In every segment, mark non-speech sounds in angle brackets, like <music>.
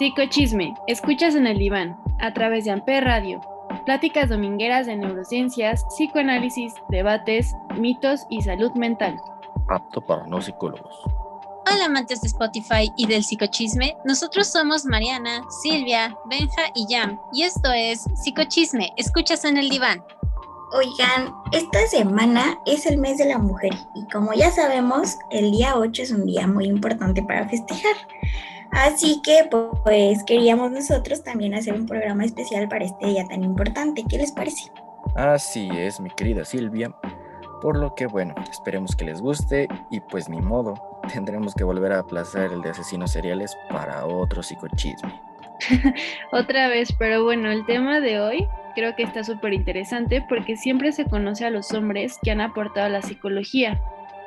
Psicochisme, escuchas en el diván, a través de Amper Radio. Pláticas domingueras de neurociencias, psicoanálisis, debates, mitos y salud mental. Apto para no psicólogos. Hola amantes de Spotify y del psicochisme, nosotros somos Mariana, Silvia, Benja y Yam, y esto es Psicochisme, escuchas en el diván. Oigan, esta semana es el mes de la mujer y como ya sabemos, el día 8 es un día muy importante para festejar. Así que pues queríamos nosotros también hacer un programa especial para este día tan importante. ¿Qué les parece? Así es, mi querida Silvia. Por lo que bueno, esperemos que les guste y pues ni modo, tendremos que volver a aplazar el de asesinos seriales para otro psicochisme. <laughs> Otra vez, pero bueno, el tema de hoy creo que está súper interesante porque siempre se conoce a los hombres que han aportado a la psicología,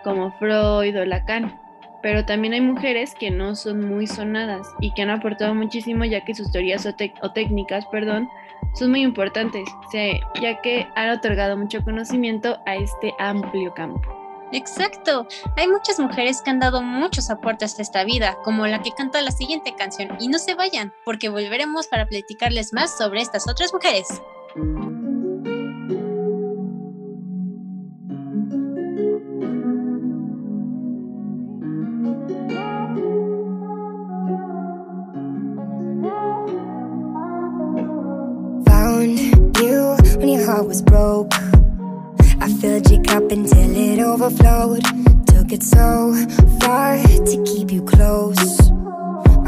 como Freud o Lacan pero también hay mujeres que no son muy sonadas y que han aportado muchísimo ya que sus teorías o, técnicas, perdón, son muy importantes, ya que han otorgado mucho conocimiento a este amplio campo. Exacto, hay muchas mujeres que han dado muchos aportes a esta vida, como la que canta la siguiente canción, y no se vayan, porque volveremos para platicarles más sobre estas otras mujeres. Was broke. I filled your cup until it overflowed. Took it so far to keep you close.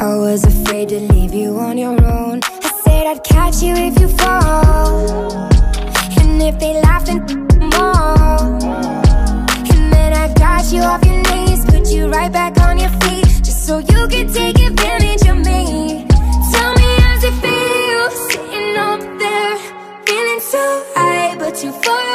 I was afraid to leave you on your own. I said I'd catch you if you fall. And if they laughed and more. And then I got you off your knees Put you right back on your feet Just so you could take advantage too far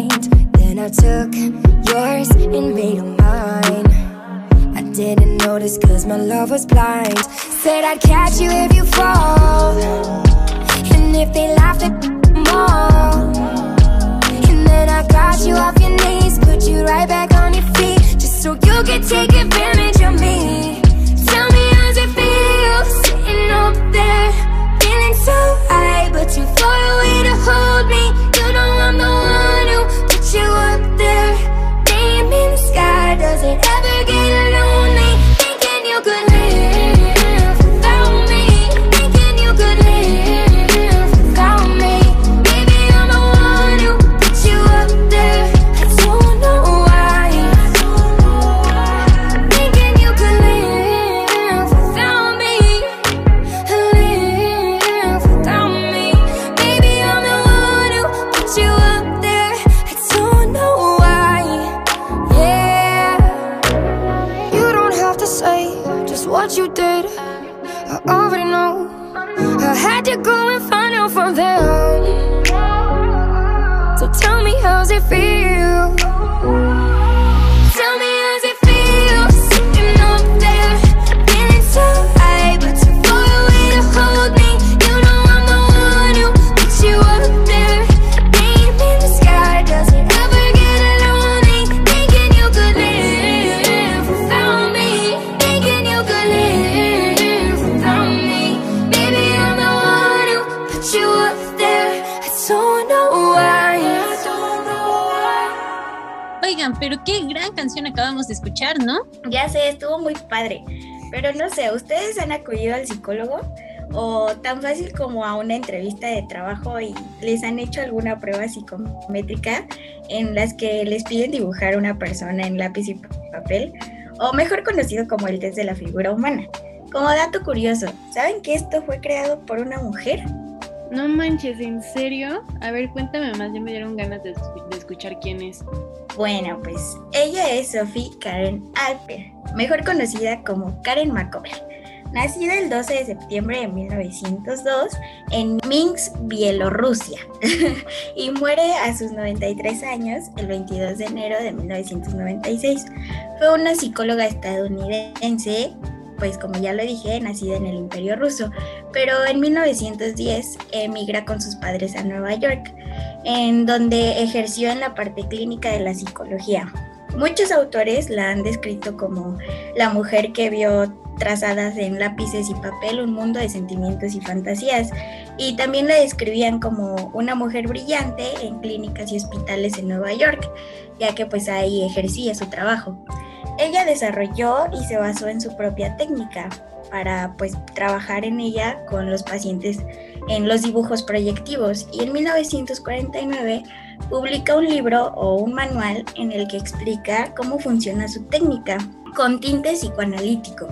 mind Then I took yours and made them mine. I didn't notice cause my love was blind. Said I'd catch you if you fall. And if they laughed at more And then I got you off your knees Put you right back on your feet Just so you could take advantage of me. Tell me how's it feel Sitting up there Feeling so high But too far away to hold me. You know I'm the one you up there. Name in the sky Does it ever get lonely canción acabamos de escuchar, ¿no? Ya sé, estuvo muy padre. Pero no sé, ¿ustedes han acudido al psicólogo? ¿O tan fácil como a una entrevista de trabajo y les han hecho alguna prueba psicométrica en las que les piden dibujar una persona en lápiz y papel? O mejor conocido como el test de la figura humana. Como dato curioso, ¿saben que esto fue creado por una mujer? No manches, ¿en serio? A ver, cuéntame más, ya me dieron ganas de, escuchar quién es. Bueno, pues ella es Sophie Karen Alper, mejor conocida como Karen Makover. Nacida el 12 de septiembre de 1902 en Minsk, Bielorrusia, <laughs> y muere a sus 93 años el 22 de enero de 1996. Fue una psicóloga estadounidense pues como ya lo dije, nacida en el Imperio Ruso, pero en 1910 emigra con sus padres a Nueva York, en donde ejerció en la parte clínica de la psicología. Muchos autores la han descrito como la mujer que vio trazadas en lápices y papel un mundo de sentimientos y fantasías, y también la describían como una mujer brillante en clínicas y hospitales en Nueva York, ya que pues ahí ejercía su trabajo. Ella desarrolló y se basó en su propia técnica para pues trabajar en ella con los pacientes en los dibujos proyectivos y en 1949 publica un libro o un manual en el que explica cómo funciona su técnica con tinte psicoanalítico.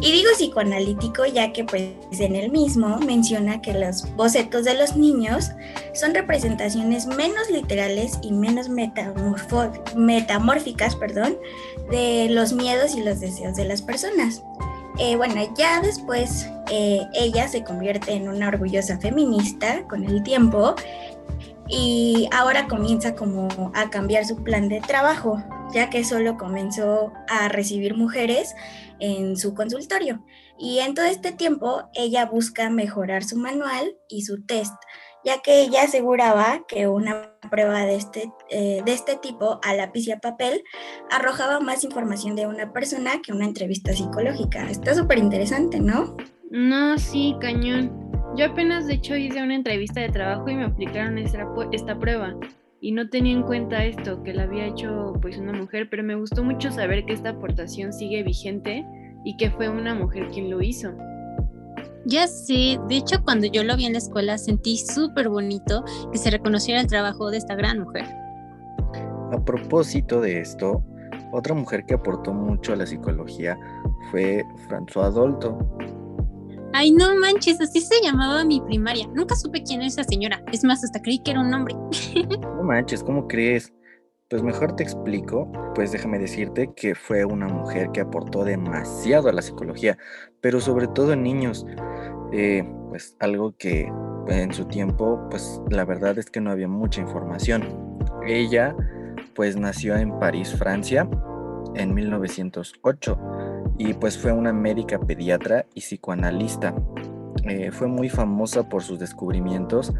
Y digo psicoanalítico ya que pues en el mismo menciona que los bocetos de los niños son representaciones menos literales y menos metamórficas perdón, de los miedos y los deseos de las personas. Eh, bueno, ya después eh, ella se convierte en una orgullosa feminista con el tiempo y ahora comienza como a cambiar su plan de trabajo, ya que solo comenzó a recibir mujeres en su consultorio. Y en todo este tiempo ella busca mejorar su manual y su test, ya que ella aseguraba que una prueba de este, eh, de este tipo a lápiz y a papel arrojaba más información de una persona que una entrevista psicológica. Está súper interesante, ¿no? No, sí, cañón. Yo apenas de hecho hice una entrevista de trabajo y me aplicaron esta, esta prueba y no tenía en cuenta esto, que la había hecho pues una mujer, pero me gustó mucho saber que esta aportación sigue vigente y que fue una mujer quien lo hizo. Ya sé, de hecho cuando yo lo vi en la escuela sentí súper bonito que se reconociera el trabajo de esta gran mujer. A propósito de esto, otra mujer que aportó mucho a la psicología fue François Dolto. Ay, no manches, así se llamaba mi primaria. Nunca supe quién era esa señora. Es más, hasta creí que era un hombre. <laughs> no manches, ¿cómo crees? Pues mejor te explico, pues déjame decirte que fue una mujer que aportó demasiado a la psicología, pero sobre todo en niños. Eh, pues algo que en su tiempo, pues la verdad es que no había mucha información. Ella pues nació en París, Francia, en 1908 y pues fue una médica pediatra y psicoanalista. Eh, fue muy famosa por sus descubrimientos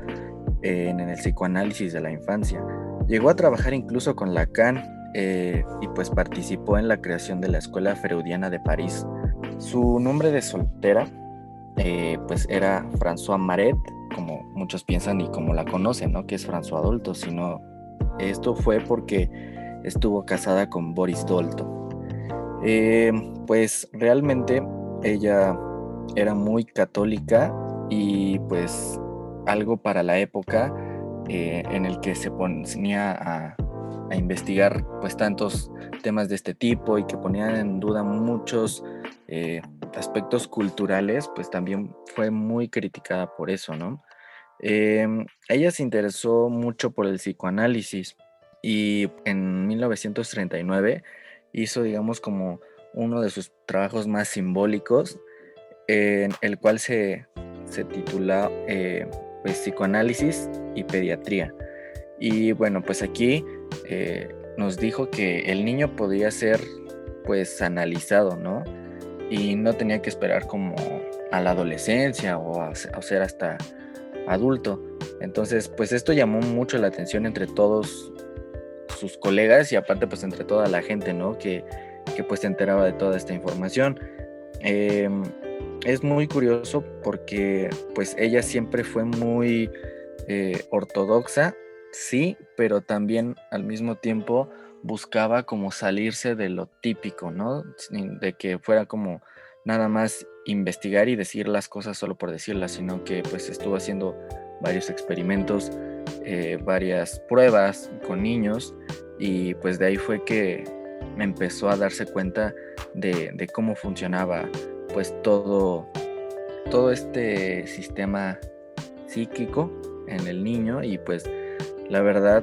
en el psicoanálisis de la infancia. Llegó a trabajar incluso con Lacan eh, y pues participó en la creación de la Escuela Freudiana de París. Su nombre de soltera eh, pues era François Maret, como muchos piensan y como la conocen, ¿no? Que es François Dolto, sino esto fue porque estuvo casada con Boris Dolto. Eh, pues realmente ella era muy católica y pues algo para la época eh, en el que se ponía a, investigar pues tantos temas de este tipo y que ponían en duda muchos eh, aspectos culturales, pues también fue muy criticada por eso, ¿no? Em, ella se interesó mucho por el psicoanálisis y en 1939 hizo, digamos, como uno de sus trabajos más simbólicos, en el cual se, se titula eh, pues, psicoanálisis y pediatría. Y bueno, pues aquí eh, nos dijo que el niño podía ser pues analizado, ¿no? Y no tenía que esperar como a la adolescencia o a, ser hasta adulto. Entonces, pues esto llamó mucho la atención entre todos sus colegas y aparte pues entre toda la gente, ¿no? Que, que pues se enteraba de toda esta información. Em, es muy curioso porque pues ella siempre fue muy eh, ortodoxa, sí, pero también al mismo tiempo buscaba como salirse de lo típico, ¿no? De que fuera como nada más investigar y decir las cosas solo por decirlas, sino que pues estuvo haciendo varios experimentos, eh, varias pruebas con niños y pues de ahí fue que me empezó a darse cuenta de, de cómo funcionaba pues todo, todo este sistema psíquico en el niño y pues la verdad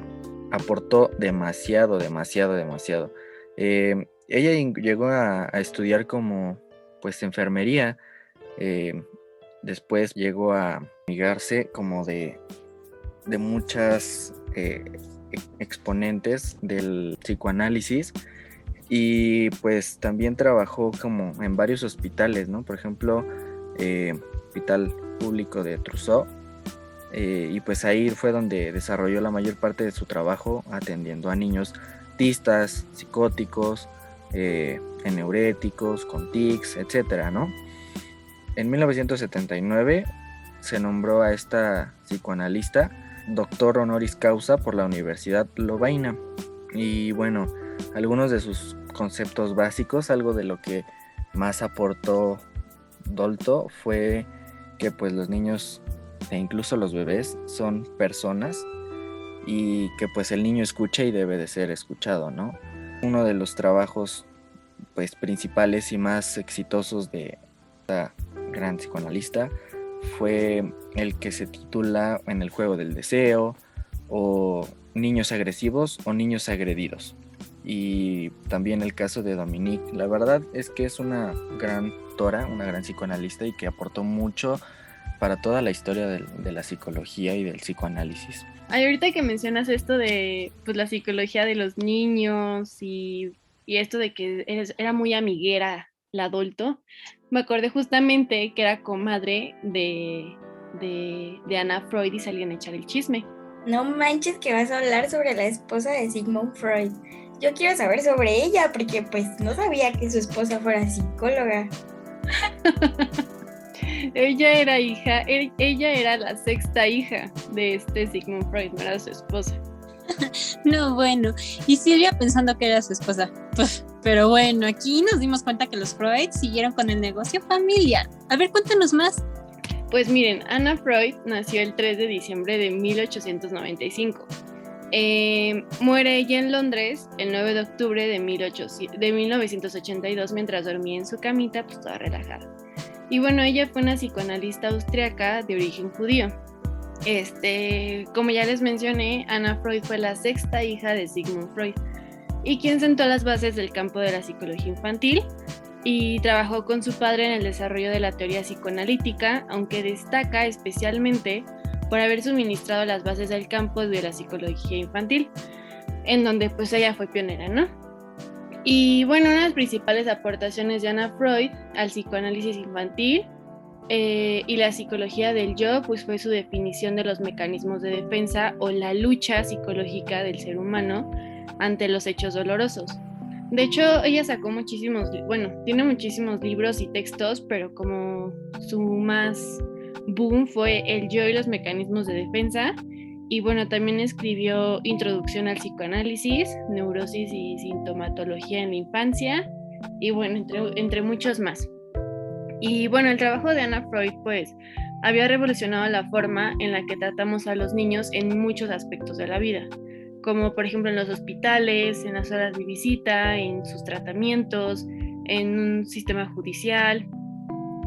aportó demasiado, demasiado, demasiado. Eh, ella llegó a, estudiar como pues enfermería, eh, después llegó a amigarse como de, de muchas eh, e, exponentes del psicoanálisis y pues también trabajó como en varios hospitales, ¿no? Por ejemplo, Hospital Público de Trousseau, eh, y pues ahí fue donde desarrolló la mayor parte de su trabajo atendiendo a niños tistas, psicóticos, eh, neuréticos, con tics, etcétera, ¿no? En 1979 se nombró a esta psicoanalista doctor honoris causa por la Universidad Lovaina. Y bueno, algunos de sus conceptos básicos, algo de lo que más aportó Dolto fue que pues los niños e incluso los bebés son personas y que pues el niño escucha y debe de ser escuchado, ¿no? Uno de los trabajos pues principales y más exitosos de esta gran psicoanalista fue el que se titula En el juego del deseo o Niños agresivos o niños agredidos. Y también el caso de Dominique. La verdad es que es una gran tora, una gran psicoanalista y que aportó mucho para toda la historia de, la psicología y del psicoanálisis. Ay, ahorita que mencionas esto de pues, la psicología de los niños y, esto de que era muy amiguera el adulto, me acordé justamente que era comadre de, de, de Ana Freud y salían a echar el chisme. No manches que vas a hablar sobre la esposa de Sigmund Freud. Yo quiero saber sobre ella porque pues no sabía que su esposa fuera psicóloga. <laughs> ella era hija, e, ella era la sexta hija de este Sigmund Freud, no era su esposa. <laughs> No, bueno, y Silvia pensando que era su esposa. Pues, pero bueno, aquí nos dimos cuenta que los Freud siguieron con el negocio familiar. A ver, cuéntanos más. Pues miren, Anna Freud nació el 3 de diciembre de 1895. Eh, muere ella en Londres el 9 de octubre de, 1982 mientras dormía en su camita, pues toda relajada. Y bueno, ella fue una psicoanalista austriaca de origen judío. Este, como ya les mencioné, Anna Freud fue la sexta hija de Sigmund Freud y quien sentó las bases del campo de la psicología infantil y trabajó con su padre en el desarrollo de la teoría psicoanalítica, aunque destaca especialmente por haber suministrado las bases del campo de la psicología infantil, en donde pues ella fue pionera, ¿no? Y bueno, una de las principales aportaciones de Anna Freud al psicoanálisis infantil eh, y la psicología del yo, pues fue su definición de los mecanismos de defensa o la lucha psicológica del ser humano ante los hechos dolorosos. De hecho, ella sacó muchísimos, bueno, tiene muchísimos libros y textos, pero como su más boom fue El yo y los mecanismos de defensa, y bueno, también escribió Introducción al psicoanálisis, Neurosis y sintomatología en la infancia y bueno, entre, entre, muchos más. Y bueno, el trabajo de Anna Freud pues había revolucionado la forma en la que tratamos a los niños en muchos aspectos de la vida, como por ejemplo en los hospitales, en las horas de visita, en sus tratamientos, en un sistema judicial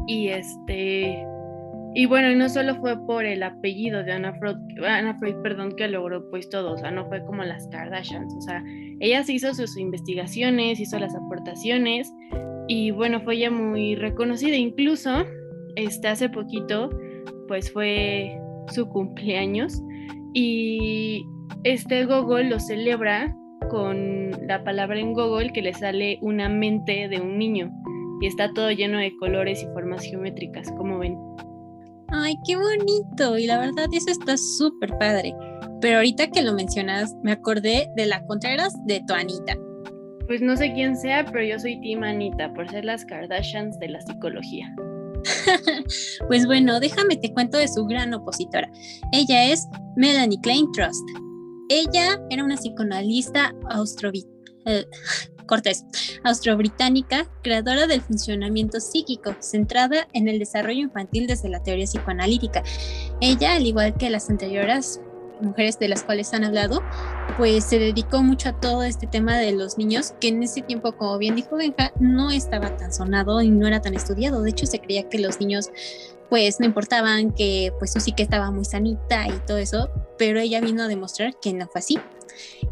y este y bueno, no solo fue por el apellido de Anna Freud, Anna Freud, perdón, que logró pues todo, o sea, no fue como las Kardashians, o sea, ella hizo sus investigaciones, hizo las aportaciones y bueno, fue ella muy reconocida, incluso este, hace poquito pues fue su cumpleaños y este Google lo celebra con la palabra en Google que le sale una mente de un niño y está todo lleno de colores y formas geométricas, como ven. Ay, qué bonito. Y la verdad, eso está súper padre. Pero ahorita que lo mencionas, me acordé de la Contreras de tu Anita. Pues no sé quién sea, pero yo soy Team Anita, por ser las Kardashians de la psicología. <laughs> pues bueno, déjame te cuento de su gran opositora. Ella es Melanie Klein Trust. Ella era una psicoanalista eh, Cortés, austro-británica, creadora del funcionamiento psíquico, centrada en el desarrollo infantil desde la teoría psicoanalítica. Ella, al igual que las anteriores mujeres de las cuales han hablado, pues se dedicó mucho a todo este tema de los niños, que en ese tiempo, como bien dijo Benja, no estaba tan sonado y no era tan estudiado. De hecho, se creía que los niños pues no importaban, que pues su que estaba muy sanita y todo eso, pero ella vino a demostrar que no fue así.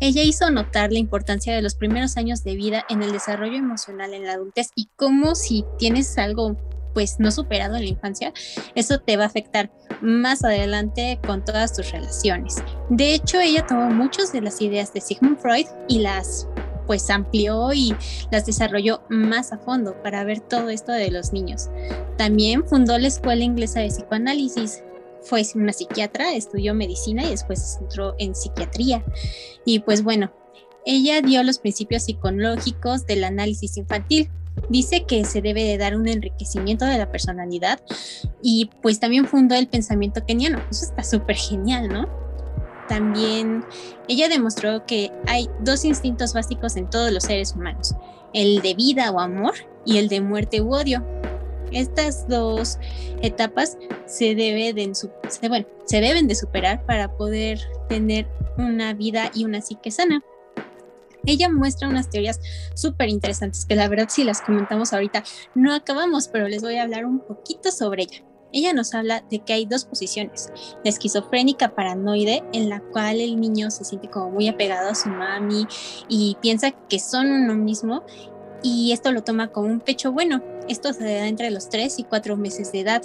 Ella hizo notar la importancia de los primeros años de vida en el desarrollo emocional en la adultez y cómo si tienes algo pues no superado en la infancia, eso te va a afectar más adelante con todas tus relaciones. De hecho, ella tomó muchas de las ideas de Sigmund Freud y las pues amplió y las desarrolló más a fondo para ver todo esto de los niños. También fundó la Escuela Inglesa de Psicoanálisis, fue una psiquiatra, estudió medicina y después entró en psiquiatría. Y pues bueno, ella dio los principios psicológicos del análisis infantil. Dice que se debe de dar un enriquecimiento de la personalidad y pues también fundó el pensamiento keniano. Eso está súper genial, ¿no? También ella demostró que hay dos instintos básicos en todos los seres humanos, el de vida o amor y el de muerte u odio. Estas dos etapas se, debe de, bueno, se deben de superar para poder tener una vida y una psique sana. Ella muestra unas teorías súper interesantes que la verdad si las comentamos ahorita no acabamos, pero les voy a hablar un poquito sobre ella. Ella nos habla de que hay dos posiciones, la esquizofrénica paranoide, en la cual el niño se siente como muy apegado a su mami y piensa que son uno mismo y esto lo toma como un pecho bueno. Esto se da entre los 3 y 4 meses de edad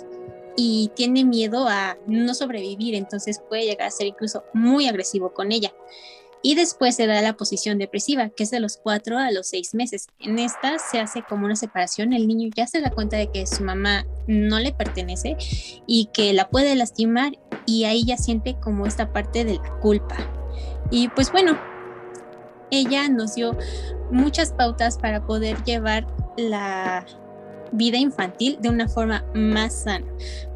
y tiene miedo a no sobrevivir, entonces puede llegar a ser incluso muy agresivo con ella. Y después se da la posición depresiva, que es de los 4 a los 6 meses. En esta se hace como una separación, el niño ya se da cuenta de que su mamá no le pertenece y que la puede lastimar y ahí ya siente como esta parte de la culpa. Y pues bueno, ella nos dio muchas pautas para poder llevar la vida infantil de una forma más sana,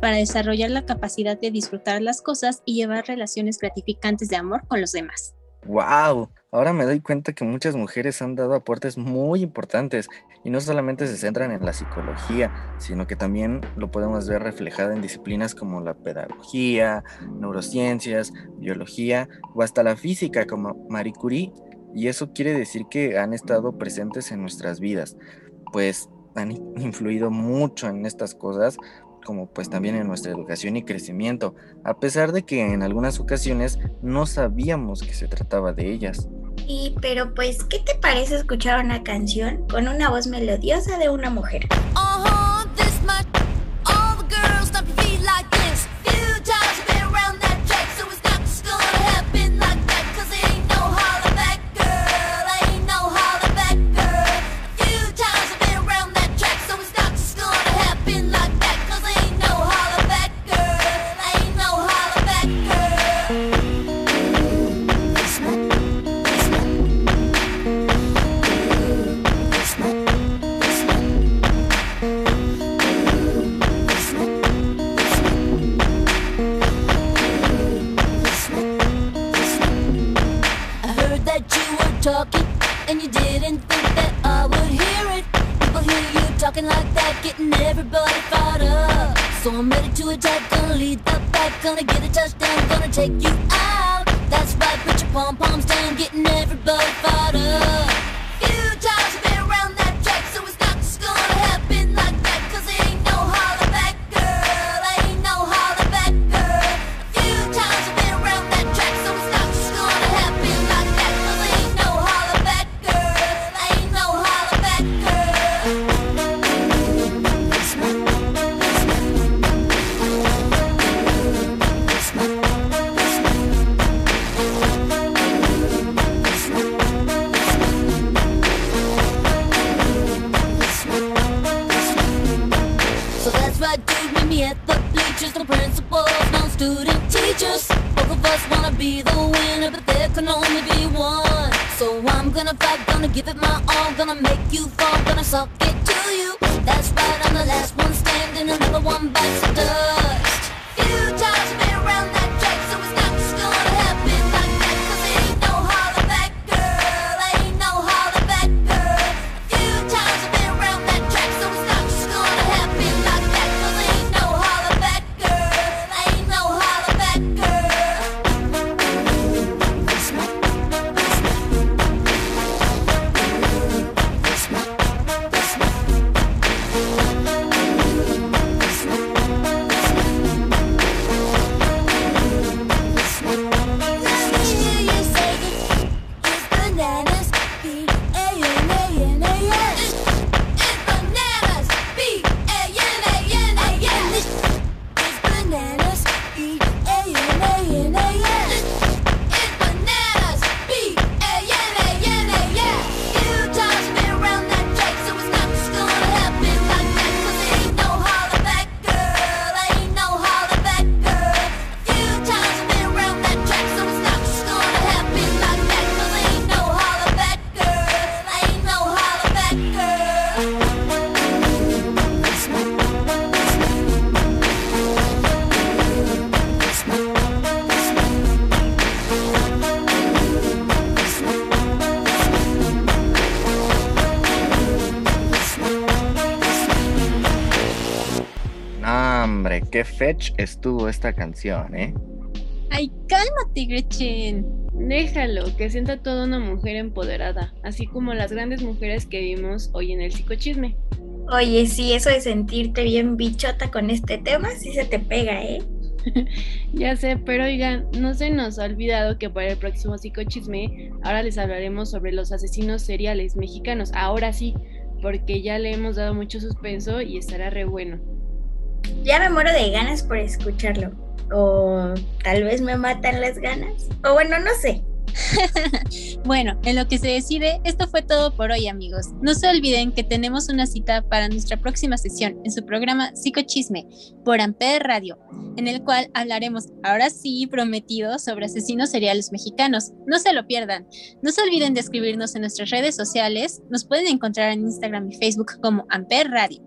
para desarrollar la capacidad de disfrutar las cosas y llevar relaciones gratificantes de amor con los demás. ¡Wow! Ahora me doy cuenta que muchas mujeres han dado aportes muy importantes y no solamente se centran en la psicología, sino que también lo podemos ver reflejado en disciplinas como la pedagogía, neurociencias, biología o hasta la física como Marie Curie y eso quiere decir que han estado presentes en nuestras vidas, pues han influido mucho en estas cosas, como pues también en nuestra educación y crecimiento, a pesar de que en algunas ocasiones no sabíamos que se trataba de ellas. Y pero pues, ¿qué te parece escuchar una canción con una voz melodiosa de una mujer? that you were talking, and you didn't think that I would hear it. People hear you talking like that, getting everybody fired up. So I'm ready to attack, gonna lead the pack, gonna get a touchdown, gonna take you out. That's right, put your pom poms down, getting everybody fired up. student teachers. Both of us wanna be the winner, but there can only be one. So I'm gonna fight, gonna give it my all, gonna make you fall, gonna suck it to you. That's right, I'm the last one standing, another one bites the dust. You fetch estuvo esta canción, ¿eh? Ay, cálmate, Gretchen. Déjalo, que sienta toda una mujer empoderada, así como las grandes mujeres que vimos hoy en el psicochisme. Oye, sí, eso de sentirte bien bichota con este tema, sí se te pega, ¿eh? <laughs> ya sé, pero oigan, no se nos ha olvidado que para el próximo psicochisme ahora les hablaremos sobre los asesinos seriales mexicanos. Ahora sí, porque ya le hemos dado mucho suspenso y estará re bueno. Ya me muero de ganas por escucharlo. O tal vez me matan las ganas. O bueno, no sé. <laughs> bueno, en lo que se decide, esto fue todo por hoy, amigos. No se olviden que tenemos una cita para nuestra próxima sesión en su programa Psicochisme por Amper Radio, en el cual hablaremos, ahora sí prometido, sobre asesinos seriales mexicanos. No se lo pierdan. No se olviden de escribirnos en nuestras redes sociales. Nos pueden encontrar en Instagram y Facebook como Amper Radio.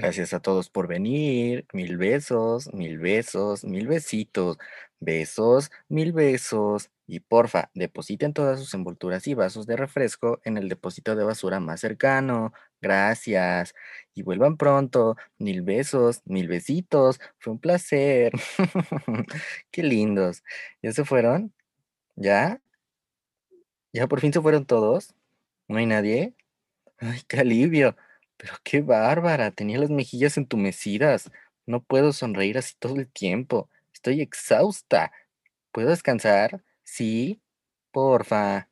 Gracias a todos por venir. Mil besos, mil besos, mil besitos. Besos, mil besos. Y porfa, depositen todas sus envolturas y vasos de refresco en el depósito de basura más cercano. Gracias. Y vuelvan pronto. Mil besos, mil besitos. Fue un placer. <laughs> Qué lindos. ¿Ya se fueron? ¿Ya? ¿Ya por fin se fueron todos? ¿No hay nadie? Ay, qué alivio. Pero qué bárbara, tenía las mejillas entumecidas. No puedo sonreír así todo el tiempo. Estoy exhausta. ¿Puedo descansar? Sí, porfa.